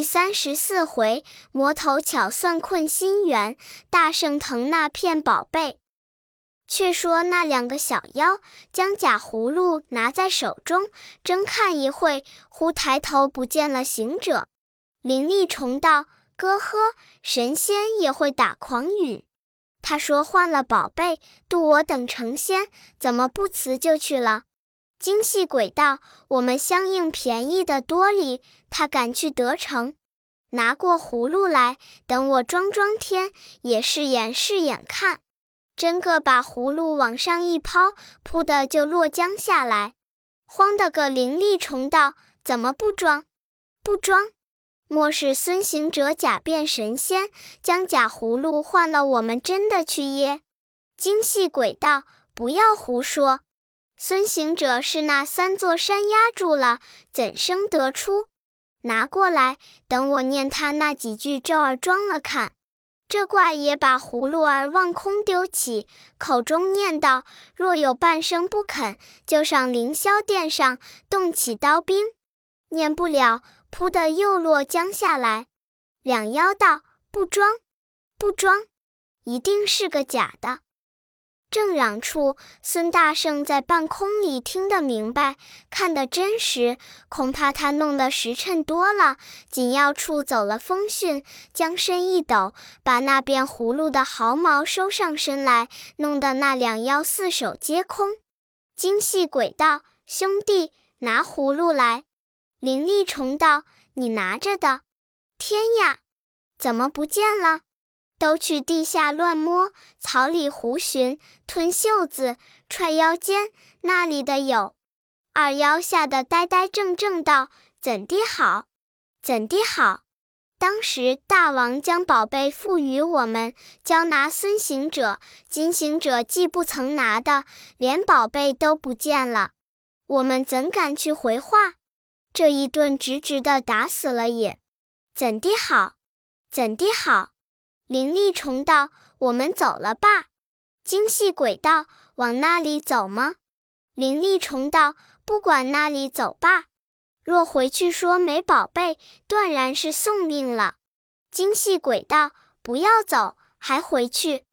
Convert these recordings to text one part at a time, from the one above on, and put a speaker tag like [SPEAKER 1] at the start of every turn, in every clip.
[SPEAKER 1] 第三十四回，魔头巧算困心猿，大圣腾那片宝贝。却说那两个小妖将假葫芦拿在手中，正看一会，忽抬头不见了行者。灵力虫道：“哥呵，神仙也会打诳语。他说换了宝贝，渡我等成仙，怎么不辞就去了？”精细鬼道：“我们相应便宜的多哩，他敢去得逞？拿过葫芦来，等我装装天，也是眼是眼看。”真个把葫芦往上一抛，扑的就落江下来。慌的个灵力虫道：“怎么不装？不装？莫是孙行者假变神仙，将假葫芦换了我们真的去耶？”精细鬼道：“不要胡说！孙行者是那三座山压住了，怎生得出？拿过来，等我念他那几句咒儿，装了看。”这怪也把葫芦儿望空丢起，口中念道：“若有半生不肯，就上凌霄殿上动起刀兵。”念不了，扑的又落江下来。两妖道：“不装，不装，一定是个假的。”正嚷处，孙大圣在半空里听得明白，看得真实，恐怕他弄得时辰多了。紧要处走了风讯，将身一抖，把那变葫芦的毫毛收上身来，弄得那两妖四手皆空。精细鬼道：“兄弟，拿葫芦来。”灵力虫道：“你拿着的。”天呀，怎么不见了？都去地下乱摸，草里胡寻，吞袖子，踹腰间，那里的有？二妖吓得呆呆怔怔道：“怎的好？怎的好？”当时大王将宝贝赋予我们，交拿孙行者。金行者既不曾拿的，连宝贝都不见了，我们怎敢去回话？这一顿直直的打死了也。怎的好？怎的好？灵力虫道：“我们走了吧。”精细鬼道：“往那里走吗？”灵力虫道：“不管那里走吧。若回去说没宝贝，断然是送命了。”精细鬼道：“不要走，还回去。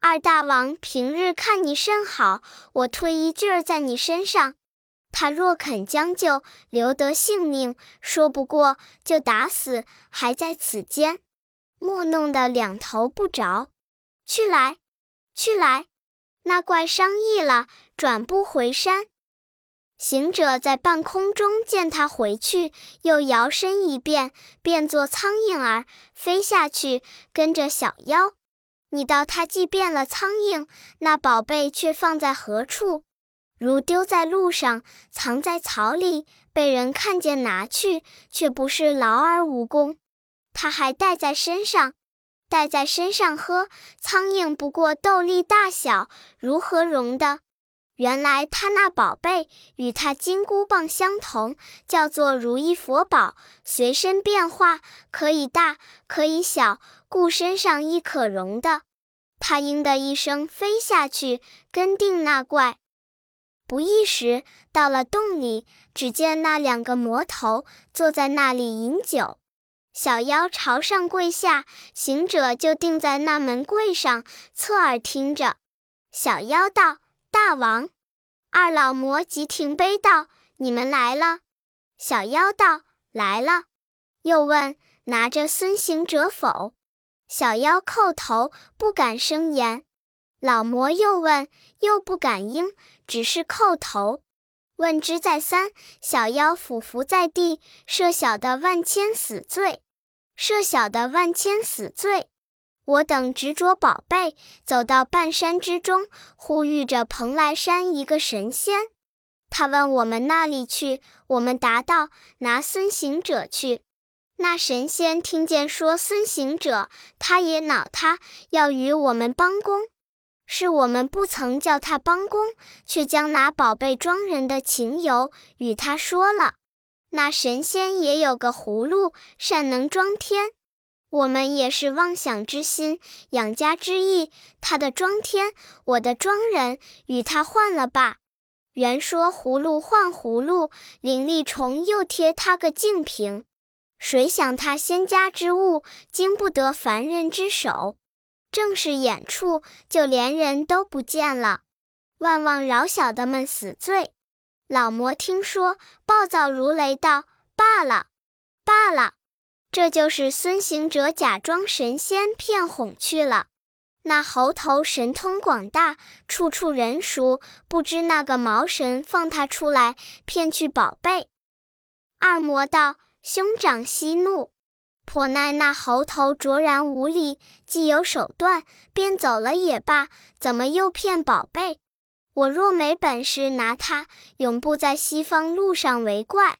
[SPEAKER 1] 二大王平日看你甚好，我推一句儿在你身上。他若肯将就，留得性命；说不过，就打死，还在此间。”莫弄得两头不着，去来，去来！那怪商议了，转不回山。行者在半空中见他回去，又摇身一变，变作苍蝇儿飞下去，跟着小妖。你道他既变了苍蝇，那宝贝却放在何处？如丢在路上，藏在草里，被人看见拿去，却不是劳而无功。他还带在身上，带在身上喝。苍蝇不过豆粒大小，如何容的？原来他那宝贝与他金箍棒相同，叫做如意佛宝，随身变化，可以大，可以小，故身上亦可容的。他应的一声飞下去，跟定那怪。不一时，到了洞里，只见那两个魔头坐在那里饮酒。小妖朝上跪下，行者就定在那门柜上，侧耳听着。小妖道：“大王，二老魔即停杯道：‘你们来了。’小妖道：‘来了。’又问：‘拿着孙行者否？’小妖叩头，不敢声言。老魔又问，又不敢应，只是叩头。问之再三，小妖俯伏在地，设小的万千死罪，设小的万千死罪。我等执着宝贝，走到半山之中，呼吁着蓬莱山一个神仙。他问我们那里去，我们答道：拿孙行者去。那神仙听见说孙行者，他也恼他，要与我们帮工。是我们不曾叫他帮工，却将拿宝贝装人的情由与他说了。那神仙也有个葫芦，善能装天。我们也是妄想之心，养家之意。他的装天，我的装人，与他换了吧。原说葫芦换葫芦，灵力虫又贴他个净瓶。谁想他仙家之物，经不得凡人之手，正是眼处，就连人都不见了。万望饶小的们死罪。老魔听说，暴躁如雷，道：“罢了，罢了，这就是孙行者假装神仙骗哄去了。那猴头神通广大，处处人熟，不知那个毛神放他出来骗去宝贝。”二魔道。兄长息怒，颇奈那猴头卓然无礼，既有手段，便走了也罢。怎么又骗宝贝？我若没本事拿他，永不在西方路上为怪。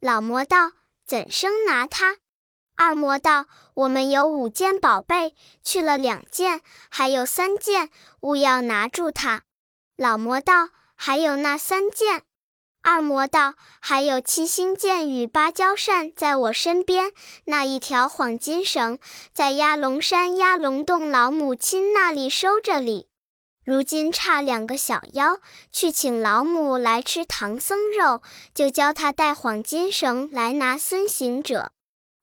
[SPEAKER 1] 老魔道：怎生拿他？二魔道：我们有五件宝贝，去了两件，还有三件，勿要拿住他。老魔道：还有那三件。二魔道：“还有七星剑与芭蕉扇在我身边，那一条黄金绳在压龙山压龙洞老母亲那里收着哩。如今差两个小妖去请老母来吃唐僧肉，就教他带黄金绳来拿孙行者。”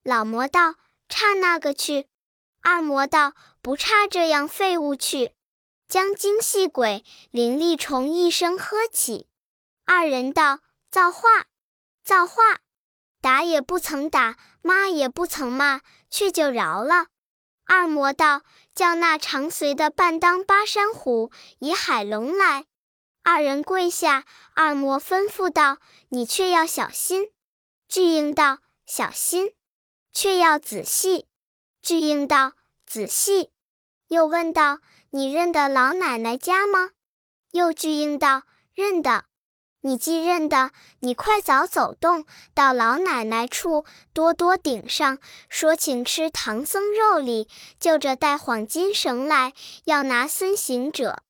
[SPEAKER 1] 老魔道：“差那个去。”二魔道：“不差这样废物去。”将精细鬼灵力虫一声喝起。二人道：“造化，造化！打也不曾打，骂也不曾骂，却就饶了。”二魔道：“叫那长随的半当巴山虎以海龙来。”二人跪下，二魔吩咐道：“你却要小心。”巨婴道：“小心，却要仔细。”巨婴道：“仔细。”又问道：“你认得老奶奶家吗？”又巨婴道：“认得。”你既认得，你快早走动到老奶奶处，多多顶上，说请吃唐僧肉里，就着带黄金绳来，要拿孙行者。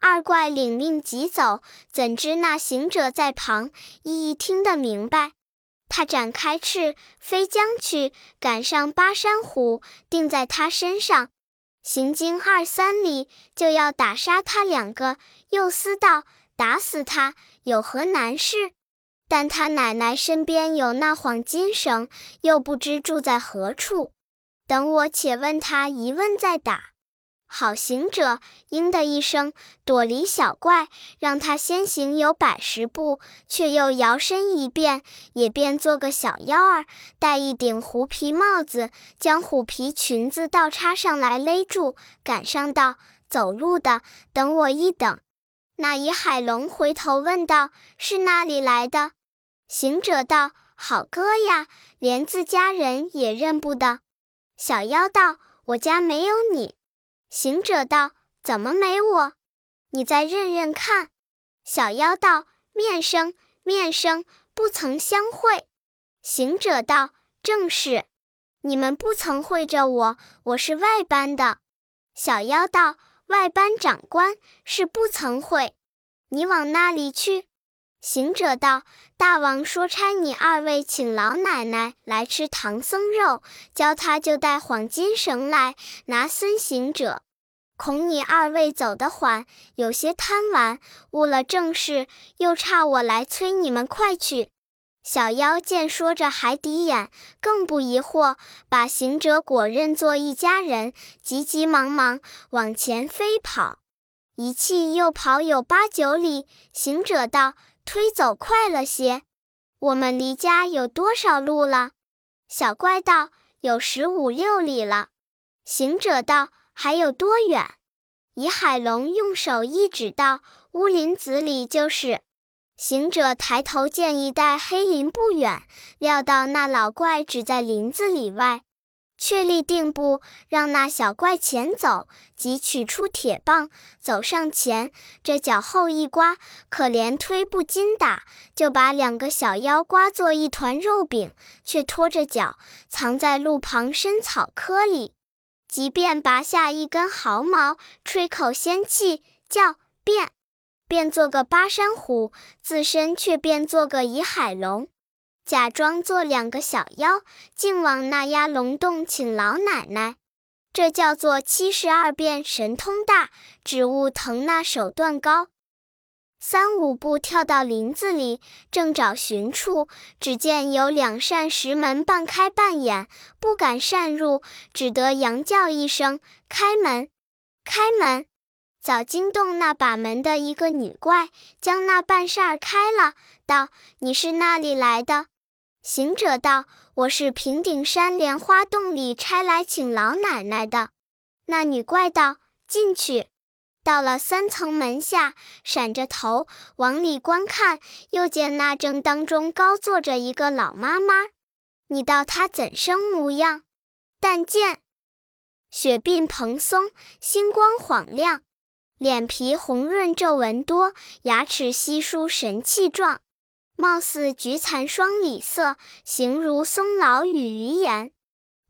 [SPEAKER 1] 二怪领命急走，怎知那行者在旁，一一听得明白。他展开翅飞将去，赶上巴山虎，定在他身上，行经二三里，就要打杀他两个。又思道。打死他有何难事？但他奶奶身边有那黄金绳，又不知住在何处。等我且问他一问再打。好行者，应的一声，躲离小怪，让他先行有百十步，却又摇身一变，也变做个小妖儿，戴一顶狐皮帽子，将虎皮裙子倒插上来勒住，赶上道：“走路的，等我一等。”那以海龙回头问道：“是哪里来的？”行者道：“好哥呀，连自家人也认不得。”小妖道：“我家没有你。”行者道：“怎么没我？你再认认看。”小妖道：“面生，面生，不曾相会。”行者道：“正是，你们不曾会着我，我是外班的。”小妖道。外班长官是不曾会，你往那里去？行者道：“大王说差你二位请老奶奶来吃唐僧肉，教他就带黄金绳来拿孙行者。恐你二位走得缓，有些贪玩，误了正事，又差我来催你们快去。”小妖见说着还抵眼，更不疑惑，把行者果认作一家人，急急忙忙往前飞跑，一气又跑有八九里。行者道：“推走快了些，我们离家有多少路了？”小怪道：“有十五六里了。”行者道：“还有多远？”以海龙用手一指道：“乌林子里就是。”行者抬头见一带黑林不远，料到那老怪只在林子里外，却立定步，让那小怪前走，即取出铁棒，走上前，这脚后一刮，可怜推不筋打，就把两个小妖刮作一团肉饼，却拖着脚藏在路旁深草窠里，即便拔下一根毫毛，吹口仙气，叫变。变做个巴山虎，自身却变做个以海龙，假装做两个小妖，竟往那压龙洞请老奶奶。这叫做七十二变神通大，只悟腾那手段高。三五步跳到林子里，正找寻处，只见有两扇石门半开半掩，不敢擅入，只得羊叫一声：“开门，开门！”早惊动那把门的一个女怪，将那半扇开了，道：“你是那里来的？”行者道：“我是平顶山莲花洞里差来请老奶奶的。”那女怪道：“进去。”到了三层门下，闪着头往里观看，又见那正当中高坐着一个老妈妈。你道她怎生模样？但见雪鬓蓬松，星光晃亮，脸皮红润，皱纹多，牙齿稀疏，神气壮，貌似菊残霜里色，形如松老与鱼颜。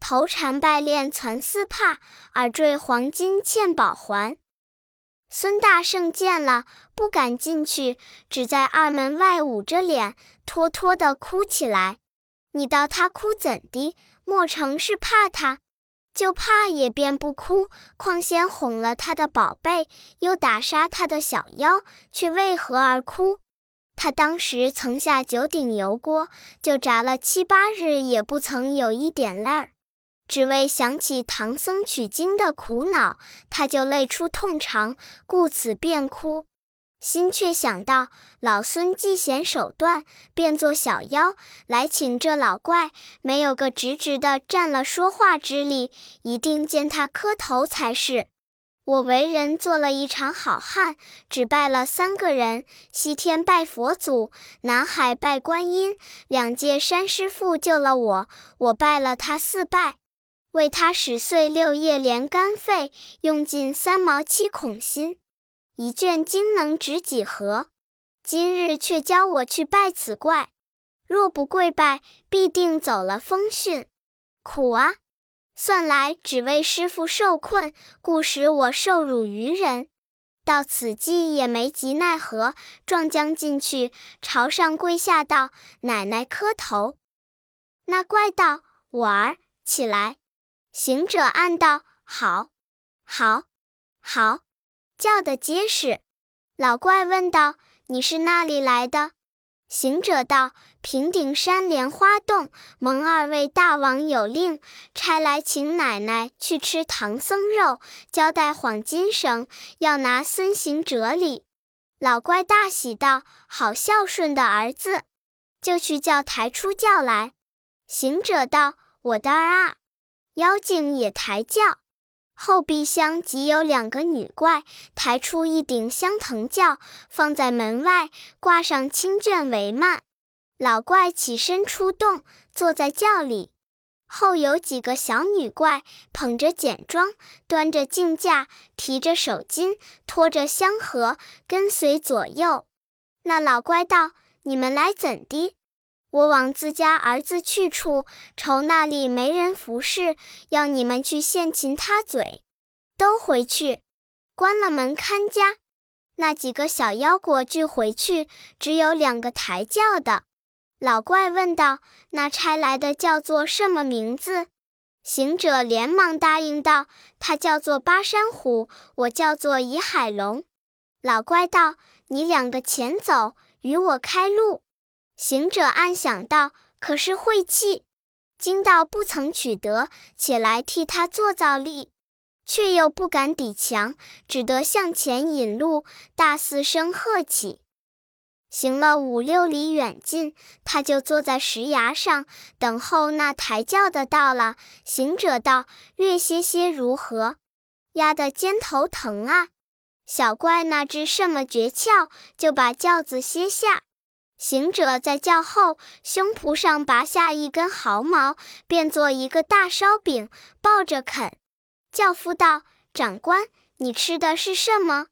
[SPEAKER 1] 头缠拜链攒丝帕，耳坠黄金嵌宝环。孙大圣见了，不敢进去，只在二门外捂着脸，拖拖的哭起来。你道他哭怎的？莫成是怕他？就怕也便不哭。况先哄了他的宝贝，又打杀他的小妖，却为何而哭？他当时曾下九鼎油锅，就炸了七八日，也不曾有一点泪儿。只为想起唐僧取经的苦恼，他就泪出痛肠，故此便哭。心却想到老孙既显手段，变作小妖来请这老怪，没有个直直的占了说话之力，一定见他磕头才是。我为人做了一场好汉，只拜了三个人：西天拜佛祖，南海拜观音，两界山师傅救了我，我拜了他四拜。为他使碎六叶连肝肺，用尽三毛七孔心，一卷经能值几何？今日却教我去拜此怪，若不跪拜，必定走了风讯。苦啊！算来只为师傅受困，故使我受辱于人。到此际也没及奈何，撞将进去，朝上跪下道：“奶奶磕头。”那怪道：“我儿起来。”行者暗道：“好，好，好，叫得结实。”老怪问道：“你是那里来的？”行者道：“平顶山莲花洞，蒙二位大王有令，差来请奶奶去吃唐僧肉，交代黄金绳，要拿孙行者礼。”老怪大喜道：“好孝顺的儿子，就去叫抬出轿来。”行者道：“我的儿啊！”妖精也抬轿，后壁厢即有两个女怪抬出一顶香藤轿，放在门外，挂上青绢帷幔。老怪起身出洞，坐在轿里。后有几个小女怪捧着简装，端着镜架，提着手巾，拖着香盒，跟随左右。那老怪道：“你们来怎的？”我往自家儿子去处，愁那里没人服侍，要你们去献擒他嘴。都回去，关了门看家。那几个小妖果俱回去，只有两个抬轿的。老怪问道：“那差来的叫做什么名字？”行者连忙答应道：“他叫做巴山虎，我叫做倚海龙。”老怪道：“你两个前走，与我开路。”行者暗想道：“可是晦气，今道不曾取得，且来替他做造力，却又不敢抵强，只得向前引路，大肆声喝起。行了五六里远近，他就坐在石崖上等候那抬轿的到了。行者道：略歇歇如何？压得肩头疼啊！小怪那知什么诀窍，就把轿子歇下。”行者在轿后胸脯上拔下一根毫毛，变作一个大烧饼，抱着啃。轿夫道：“长官，你吃的是什么？”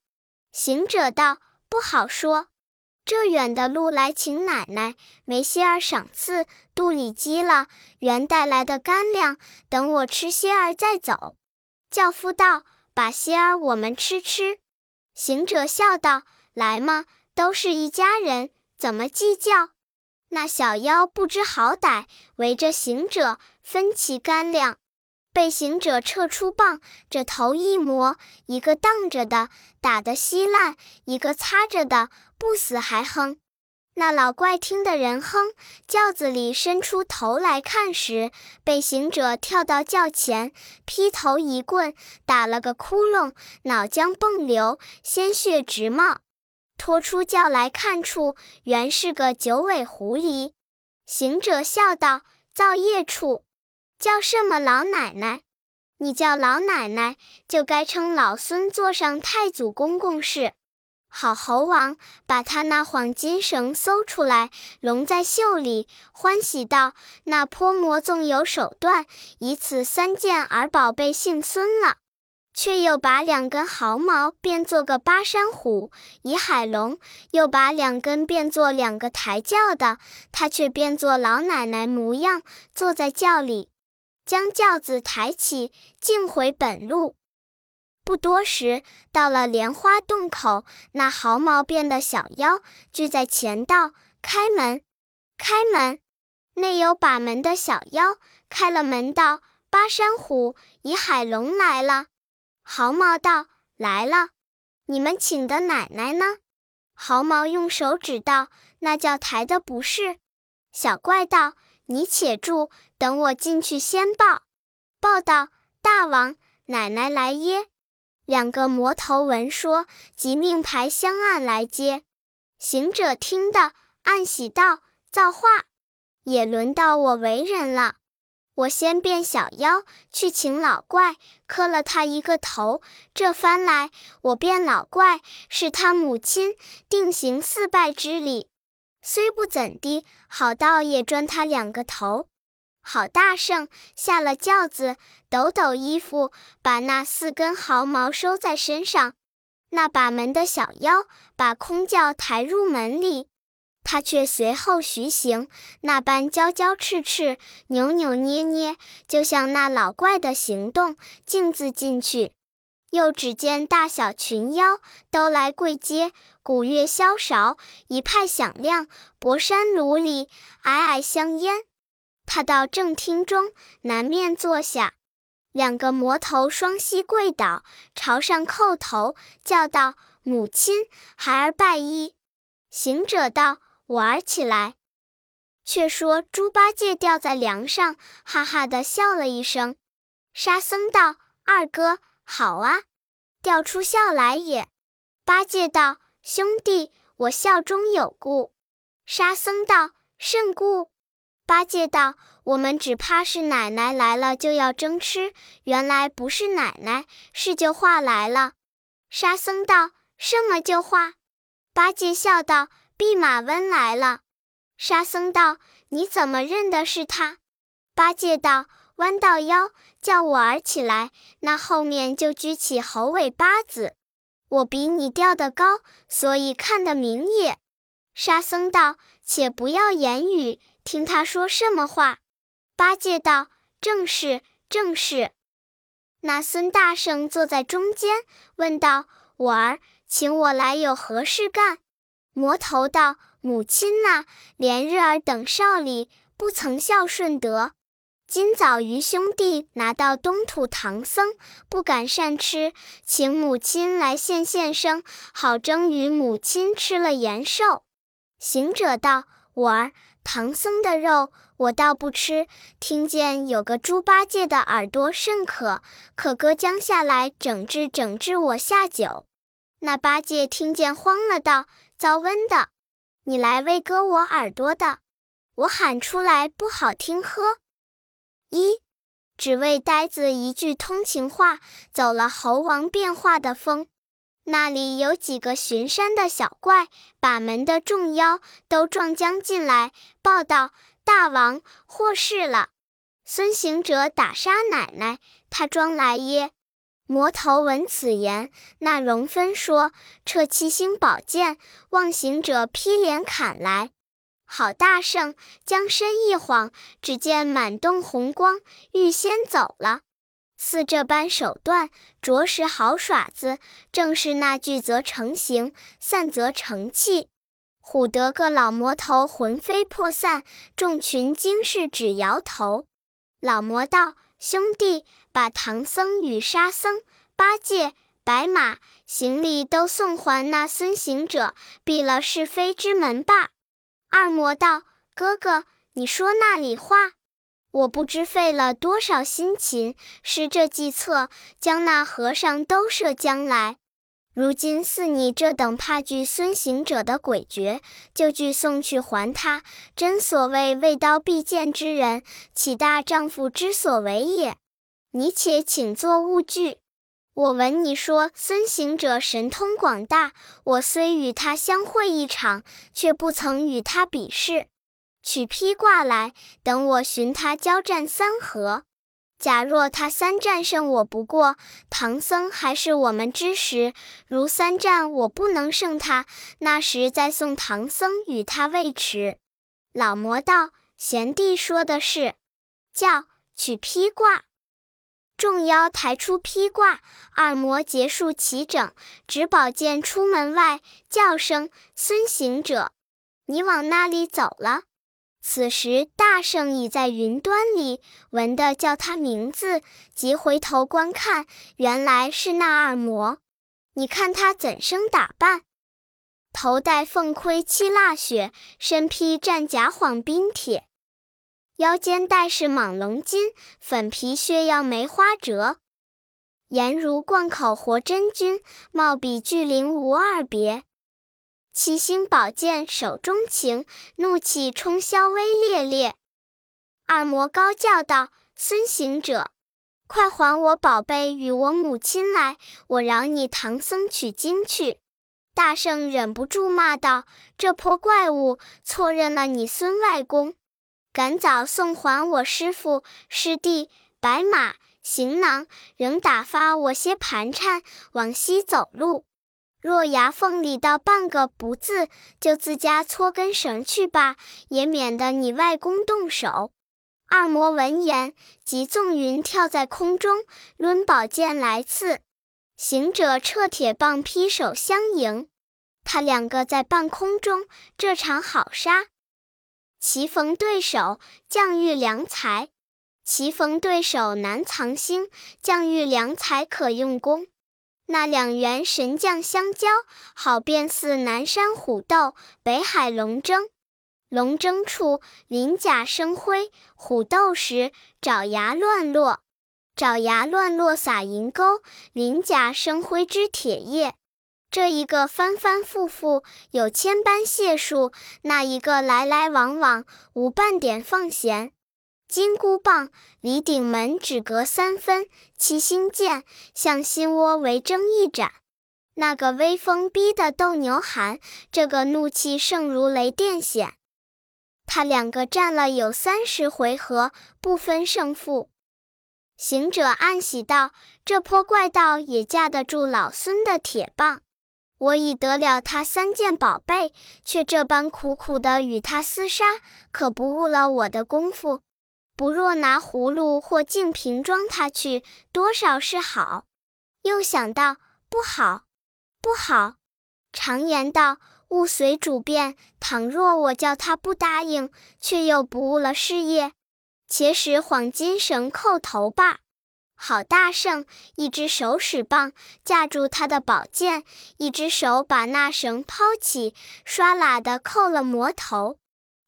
[SPEAKER 1] 行者道：“不好说。这远的路来请奶奶，没些儿赏赐，肚里饥了，原带来的干粮，等我吃些儿再走。”轿夫道：“把些儿我们吃吃。”行者笑道：“来嘛，都是一家人。”怎么计较？那小妖不知好歹，围着行者分其干粮，被行者撤出棒，这头一磨，一个荡着的打得稀烂；一个擦着的不死还哼。那老怪听得人哼，轿子里伸出头来看时，被行者跳到轿前，劈头一棍打了个窟窿，脑浆迸流，鲜血直冒。拖出轿来看处，原是个九尾狐狸。行者笑道：“造业处，叫什么老奶奶？你叫老奶奶，就该称老孙坐上太祖公公事。”好猴王把他那黄金绳搜出来，拢在袖里，欢喜道：“那泼魔纵有手段，以此三件儿宝贝姓孙了。”却又把两根毫毛变做个巴山虎，以海龙；又把两根变作两个抬轿的，他却变作老奶奶模样，坐在轿里，将轿子抬起，径回本路。不多时，到了莲花洞口，那毫毛变的小妖聚在前道：“开门，开门！”内有把门的小妖开了门道：“巴山虎，以海龙来了。”毫毛道：“来了。”你们请的奶奶呢？毫毛用手指道：“那叫抬的不是。”小怪道：“你且住，等我进去先报。”报道：“大王，奶奶来耶。”两个魔头闻说，即命牌香案来接。行者听得，暗喜道：“造化，也轮到我为人了。我先变小妖去请老怪，磕了他一个头。这番来，我变老怪是他母亲，定行四拜之礼。虽不怎地，好道也专他两个头。”好大圣下了轿子，抖抖衣服，把那四根毫毛收在身上。那把门的小妖把空轿抬入门里，他却随后徐行，那般娇娇赤赤，扭扭捏捏，就像那老怪的行动，径自进去。又只见大小群妖都来跪接，鼓乐萧韶，一派响亮，博山炉里，霭霭香烟。他到正厅中南面坐下，两个魔头双膝跪倒，朝上叩头，叫道：“母亲，孩儿拜衣。”行者道：“玩儿起来。”却说猪八戒吊在梁上，哈哈的笑了一声。沙僧道：“二哥好啊，吊出笑来也。”八戒道：“兄弟，我笑中有故。”沙僧道：“甚故？”八戒道：“我们只怕是奶奶来了就要争吃，原来不是奶奶，是救化来了。”沙僧道：“什么救化？”八戒笑道：“弼马温来了。”沙僧道：“你怎么认得是他？”八戒道：“弯到腰，叫我儿起来，那后面就举起猴尾巴子。我比你吊得高，所以看得明也。”沙僧道：“且不要言语。”听他说什么话？八戒道：“正是，正是。”那孙大圣坐在中间，问道：“我儿，请我来有何事干？”魔头道：“母亲呐，连日儿等少礼，不曾孝顺得。今早余兄弟拿到东土唐僧，不敢善吃，请母亲来献献生，好争与母亲吃了延寿。”行者道：“我儿。”唐僧的肉我倒不吃，听见有个猪八戒的耳朵甚可，可割将下来整治整治我下酒。那八戒听见慌了，道：“遭瘟的，你来喂割我耳朵的，我喊出来不好听呵。”一只为呆子一句通情话，走了猴王变化的风。那里有几个巡山的小怪，把门的众妖都撞将进来，报道：“大王祸事了！孙行者打杀奶奶，他装来耶？”魔头闻此言，那容分说：“撤七星宝剑，望行者劈脸砍来。”好大圣将身一晃，只见满洞红光，预先走了。似这般手段，着实好耍子。正是那聚则成形，散则成气。唬得个老魔头魂飞魄散，众群惊士只摇头。老魔道：“兄弟，把唐僧与沙僧、八戒、白马、行李都送还那孙行者，闭了是非之门罢。二魔道：“哥哥，你说那里话？我不知费了多少辛勤，施这计策，将那和尚都摄将来。如今似你这等怕惧孙行者的诡谲，就具送去还他，真所谓未刀必剑之人，岂大丈夫之所为也？你且请坐，勿惧。我闻你说孙行者神通广大，我虽与他相会一场，却不曾与他比试。取披挂来，等我寻他交战三合。假若他三战胜我不过，唐僧还是我们之时；如三战我不能胜他，那时再送唐僧与他未迟。老魔道：贤弟说的是，叫取披挂。众妖抬出披挂，二魔结束齐整，执宝剑出门外，叫声：“孙行者，你往那里走了？”此时大圣已在云端里，闻得叫他名字，即回头观看，原来是那二魔。你看他怎生打扮？头戴凤盔七蜡雪，身披战甲晃冰铁。腰间带是蟒龙金，粉皮靴要梅花折，颜如贯口活真君，貌比巨灵无二别。七星宝剑手中擎，怒气冲霄威烈烈。二魔高叫道：“孙行者，快还我宝贝与我母亲来！我饶你唐僧取经去。”大圣忍不住骂道：“这泼怪物，错认了你孙外公！”赶早送还我师傅师弟，白马行囊，仍打发我些盘缠往西走路。若牙缝里到半个不字，就自家搓根绳去吧，也免得你外公动手。二魔闻言，即纵云跳在空中，抡宝剑来刺。行者掣铁棒劈手相迎，他两个在半空中，这场好杀。棋逢对手，将遇良才；棋逢对手难藏心，将遇良才可用功。那两员神将相交，好便似南山虎斗，北海龙争。龙争处，鳞甲生辉；虎斗时，爪牙乱落。爪牙乱落撒银钩，鳞甲生辉之铁叶。这一个翻翻覆覆有千般解数，那一个来来往往无半点放闲。金箍棒离顶门只隔三分，七星剑向心窝为争一斩。那个威风逼得斗牛寒，这个怒气胜如雷电显。他两个战了有三十回合，不分胜负。行者暗喜道：“这泼怪道也架得住老孙的铁棒。”我已得了他三件宝贝，却这般苦苦的与他厮杀，可不误了我的功夫。不若拿葫芦或净瓶装他去，多少是好。又想到不好，不好。常言道，物随主变。倘若我叫他不答应，却又不误了事业，且使黄金绳扣头罢。好大圣，一只手使棒架住他的宝剑，一只手把那绳抛起，唰啦的扣了魔头。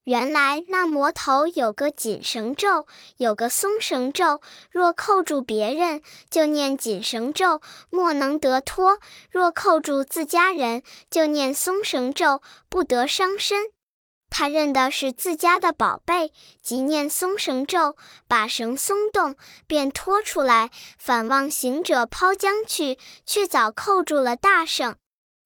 [SPEAKER 1] 原来那魔头有个紧绳咒，有个松绳咒。若扣住别人，就念紧绳咒，莫能得脱；若扣住自家人，就念松绳咒，不得伤身。他认的是自家的宝贝，即念松绳咒，把绳松动，便拖出来，反望行者抛将去，却早扣住了大圣。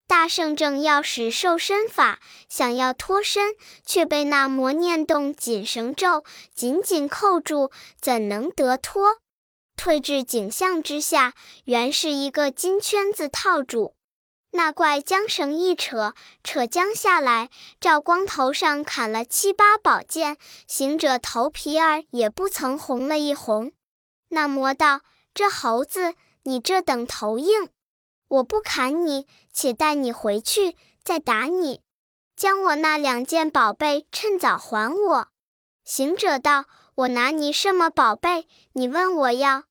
[SPEAKER 1] 大圣正要使瘦身法，想要脱身，却被那魔念动紧绳咒，紧紧扣住，怎能得脱？退至景象之下，原是一个金圈子套住。那怪将绳一扯，扯将下来，照光头上砍了七八宝剑，行者头皮儿也不曾红了一红。那魔道：“这猴子，你这等头硬，我不砍你，且带你回去，再打你。将我那两件宝贝趁早还我。”行者道：“我拿你什么宝贝？你问我要？”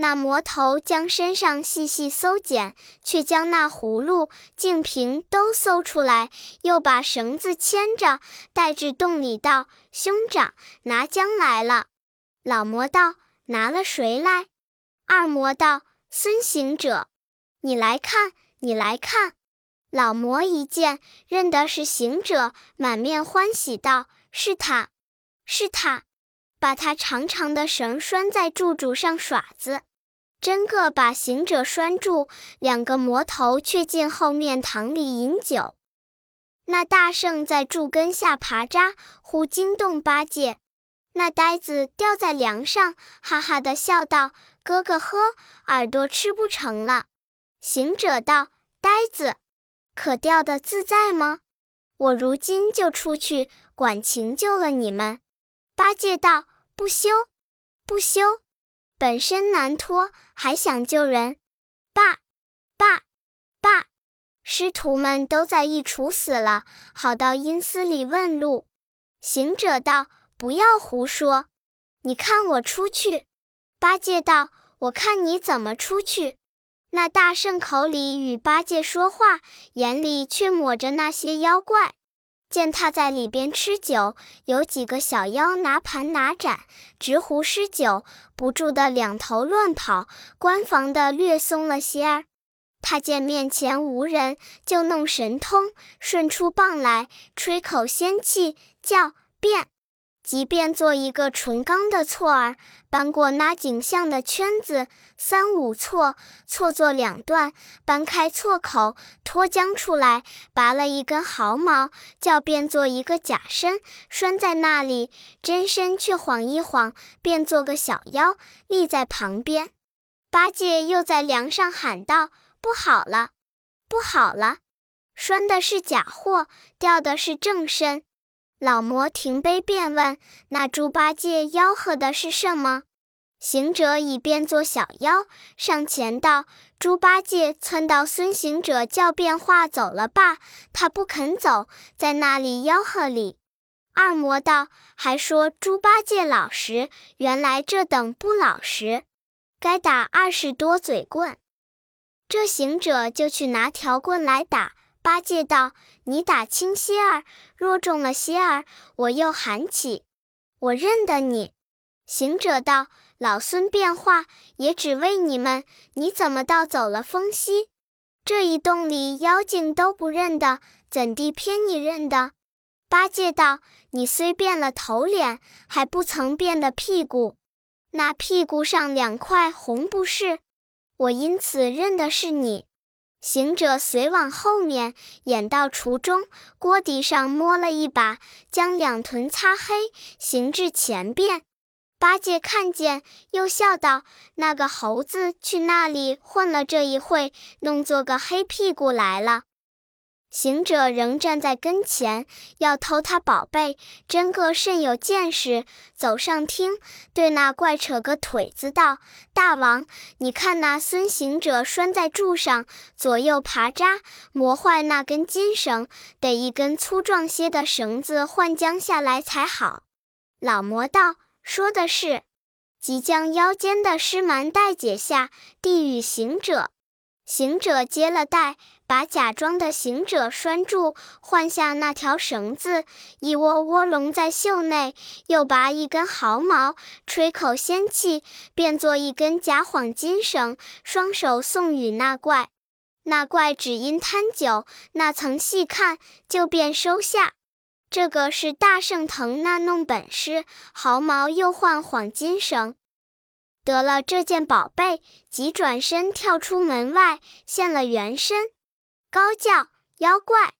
[SPEAKER 1] 那魔头将身上细细搜检，却将那葫芦、净瓶都搜出来，又把绳子牵着带至洞里，道：“兄长，拿浆来了。”老魔道：“拿了谁来？”二魔道：“孙行者，你来看，你来看。”老魔一见，认得是行者，满面欢喜道：“是他，是他！”把他长长的绳拴在柱柱上耍子。真个把行者拴住，两个魔头却进后面堂里饮酒。那大圣在柱根下爬扎，忽惊动八戒。那呆子吊在梁上，哈哈的笑道：“哥哥呵，耳朵吃不成了。”行者道：“呆子，可吊得自在吗？我如今就出去管情救了你们。”八戒道：“不休，不休。”本身难脱，还想救人，爸，爸，爸！师徒们都在一处死了，好到阴司里问路。行者道：“不要胡说，你看我出去。”八戒道：“我看你怎么出去。”那大圣口里与八戒说话，眼里却抹着那些妖怪。见他在里边吃酒，有几个小妖拿盘拿盏，直呼诗酒，不住的两头乱跑，关房的略松了些儿。他见面前无人，就弄神通，顺出棒来，吹口仙气，叫变。即便做一个纯钢的错儿，搬过那景象的圈子，三五错，错作两段，搬开错口，脱缰出来，拔了一根毫毛，叫变做一个假身，拴在那里，真身却晃一晃，变做个小妖，立在旁边。八戒又在梁上喊道：“不好了，不好了，拴的是假货，掉的是正身。”老魔停杯便问：“那猪八戒吆喝的是什么？”行者已变作小妖，上前道：“猪八戒窜到孙行者叫变化走了罢，他不肯走，在那里吆喝里。”二魔道：“还说猪八戒老实，原来这等不老实，该打二十多嘴棍。”这行者就去拿条棍来打。八戒道：“你打轻些儿，若中了些儿，我又喊起。我认得你。”行者道：“老孙变化也只为你们，你怎么倒走了风息？这一洞里妖精都不认得，怎地偏你认得？”八戒道：“你虽变了头脸，还不曾变的屁股，那屁股上两块红布是，我因此认的是你。”行者随往后面，演到橱中，锅底上摸了一把，将两臀擦黑，行至前边。八戒看见，又笑道：“那个猴子去那里混了这一会，弄作个黑屁股来了。”行者仍站在跟前，要偷他宝贝，真个甚有见识。走上厅，对那怪扯个腿子道：“大王，你看那孙行者拴在柱上，左右爬扎，磨坏那根金绳，得一根粗壮些的绳子换将下来才好。”老魔道：“说的是。”即将腰间的湿蛮带解下，递与行者。行者接了带，把假装的行者拴住，换下那条绳子，一窝窝拢在袖内，又拔一根毫毛，吹口仙气，变作一根假幌金绳，双手送与那怪。那怪只因贪酒，那曾细看，就便收下。这个是大圣腾那弄本事，毫毛又换幌金绳。得了这件宝贝，即转身跳出门外，现了原身，高叫：“妖怪！”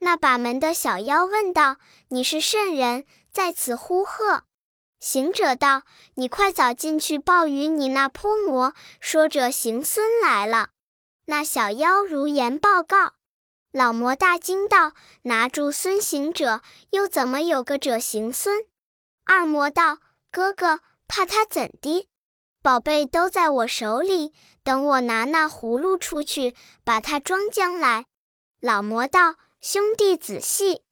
[SPEAKER 1] 那把门的小妖问道：“你是甚人，在此呼喝？”行者道：“你快早进去报与你那泼魔，说者行孙来了。”那小妖如言报告。老魔大惊道：“拿住孙行者，又怎么有个者行孙？”二魔道：“哥哥，怕他怎的？”宝贝都在我手里，等我拿那葫芦出去，把它装将来。老魔道：“兄弟仔细，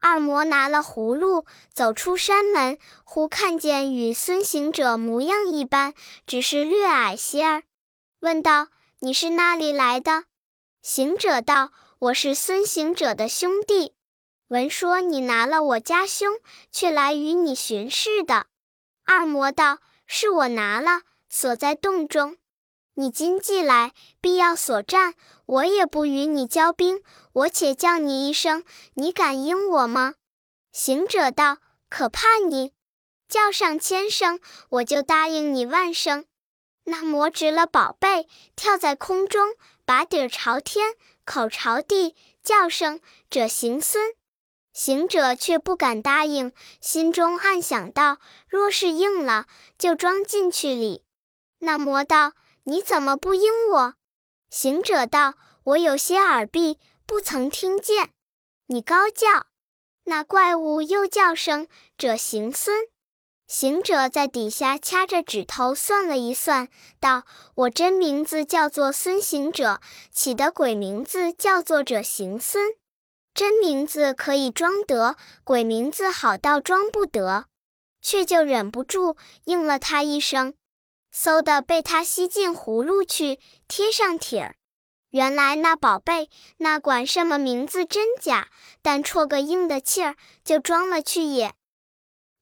[SPEAKER 1] 二魔拿了葫芦，走出山门，忽看见与孙行者模样一般，只是略矮些儿，问道：“你是哪里来的？”行者道：“我是孙行者的兄弟，闻说你拿了我家兄，却来与你巡视的。”二魔道：“是我拿了，锁在洞中。你今既来，必要所战，我也不与你交兵。我且叫你一声，你敢应我吗？”行者道：“可怕你！叫上千声，我就答应你万声。”那魔执了宝贝，跳在空中。把底儿朝天，口朝地，叫声“者行孙”，行者却不敢答应，心中暗想道：“若是应了，就装进去里。”那魔道：“你怎么不应我？”行者道：“我有些耳闭，不曾听见。”你高叫，那怪物又叫声“者行孙”。行者在底下掐着指头算了一算，道：“我真名字叫做孙行者，起的鬼名字叫做者行孙。真名字可以装得，鬼名字好到装不得，却就忍不住应了他一声，嗖的被他吸进葫芦去，贴上帖儿。原来那宝贝，那管什么名字真假，但戳个硬的气儿，就装了去也。”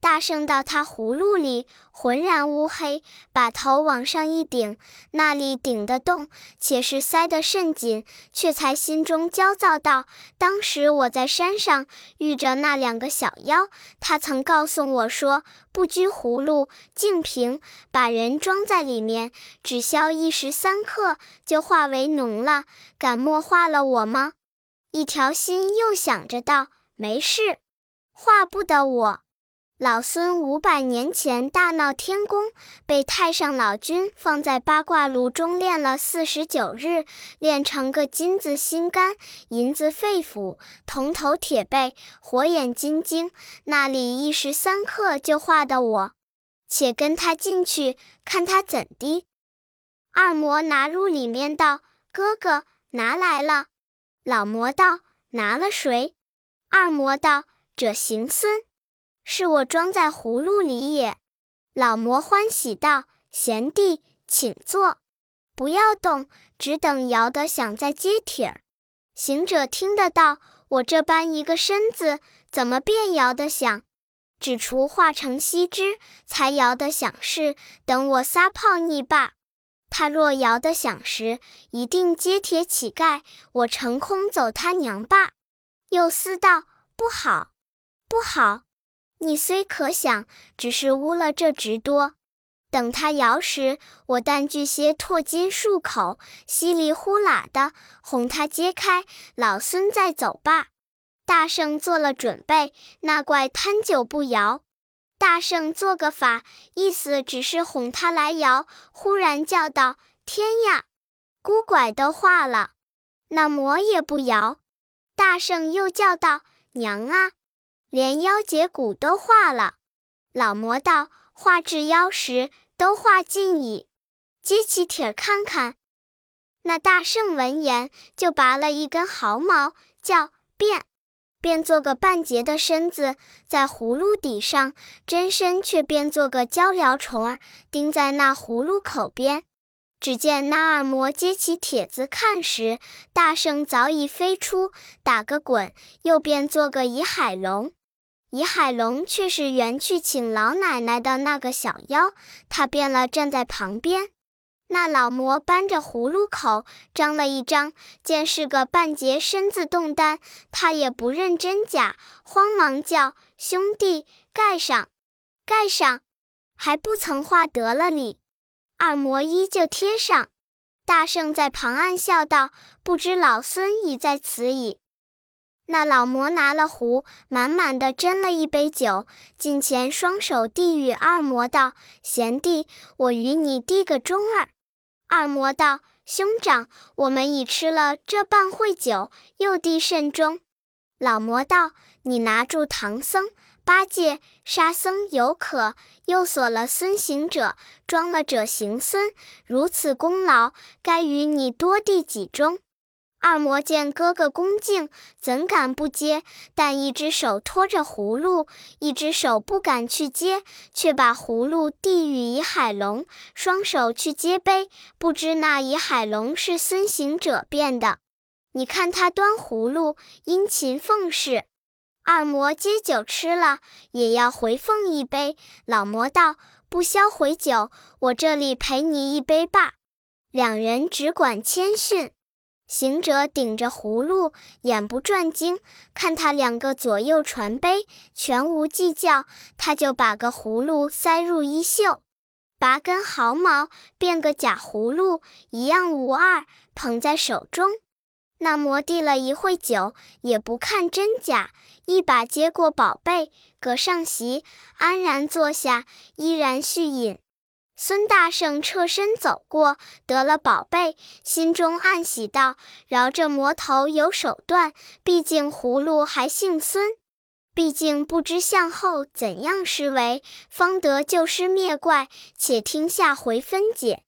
[SPEAKER 1] 大圣到他葫芦里，浑然乌黑，把头往上一顶，那里顶得动，且是塞得甚紧，却才心中焦躁道：“当时我在山上遇着那两个小妖，他曾告诉我说，不拘葫芦，净瓶，把人装在里面，只消一时三刻，就化为脓了。敢莫化了我吗？”一条心又想着道：“没事，化不得我。”老孙五百年前大闹天宫，被太上老君放在八卦炉中炼了四十九日，炼成个金子心肝、银子肺腑、铜头铁背、火眼金睛，那里一时三刻就化的我。且跟他进去，看他怎的。二魔拿入里面道：“哥哥拿来了。”老魔道：“拿了谁？”二魔道：“者行孙。”是我装在葫芦里也。老魔欢喜道：“贤弟，请坐，不要动，只等摇得响再接帖儿。”行者听得到，我这般一个身子，怎么便摇得响？只除化成锡枝，才摇得响是。等我撒泡泥罢。他若摇得响时，一定接铁乞丐，我成空走他娘罢。又思道：不好，不好。你虽可想，只是污了这直多。等他摇时，我但锯些唾金漱口，稀里呼啦的哄他揭开，老孙再走罢。大圣做了准备，那怪贪酒不摇。大圣做个法，意思只是哄他来摇。忽然叫道：“天呀，孤拐都化了，那魔也不摇。”大圣又叫道：“娘啊！”连腰节骨都化了，老魔道化至腰时都化尽矣。接起帖看看，那大圣闻言就拔了一根毫毛，叫变，变做个半截的身子，在葫芦底上，真身却变做个鹪鹩虫儿，钉在那葫芦口边。只见那二魔接起帖子看时，大圣早已飞出，打个滚，又变做个乙海龙。乙海龙却是原去请老奶奶的那个小妖，他变了站在旁边。那老魔扳着葫芦口张了一张，见是个半截身子动丹，他也不认真假，慌忙叫兄弟盖上，盖上，还不曾画得了哩。二魔依旧贴上。大圣在旁暗笑道：“不知老孙已在此矣。”那老魔拿了壶，满满的斟了一杯酒，近前双手递与二魔道：“贤弟，我与你递个盅儿。”二魔道：“兄长，我们已吃了这半会酒，又递甚重？”老魔道：“你拿住唐僧、八戒、沙僧有可，又锁了孙行者，装了者行孙，如此功劳，该与你多递几盅。”二魔见哥哥恭敬，怎敢不接？但一只手托着葫芦，一只手不敢去接，却把葫芦递与倚海龙，双手去接杯。不知那倚海龙是孙行者变的。你看他端葫芦，殷勤奉侍。二魔接酒吃了，也要回奉一杯。老魔道：“不消回酒，我这里陪你一杯罢。”两人只管谦逊。行者顶着葫芦，眼不转睛，看他两个左右传杯，全无计较，他就把个葫芦塞入衣袖，拔根毫毛，变个假葫芦，一样无二，捧在手中。那魔递了一会酒，也不看真假，一把接过宝贝，搁上席，安然坐下，依然续饮。孙大圣侧身走过，得了宝贝，心中暗喜道：“饶这魔头有手段，毕竟葫芦还姓孙，毕竟不知向后怎样施为，方得救师灭怪。且听下回分解。”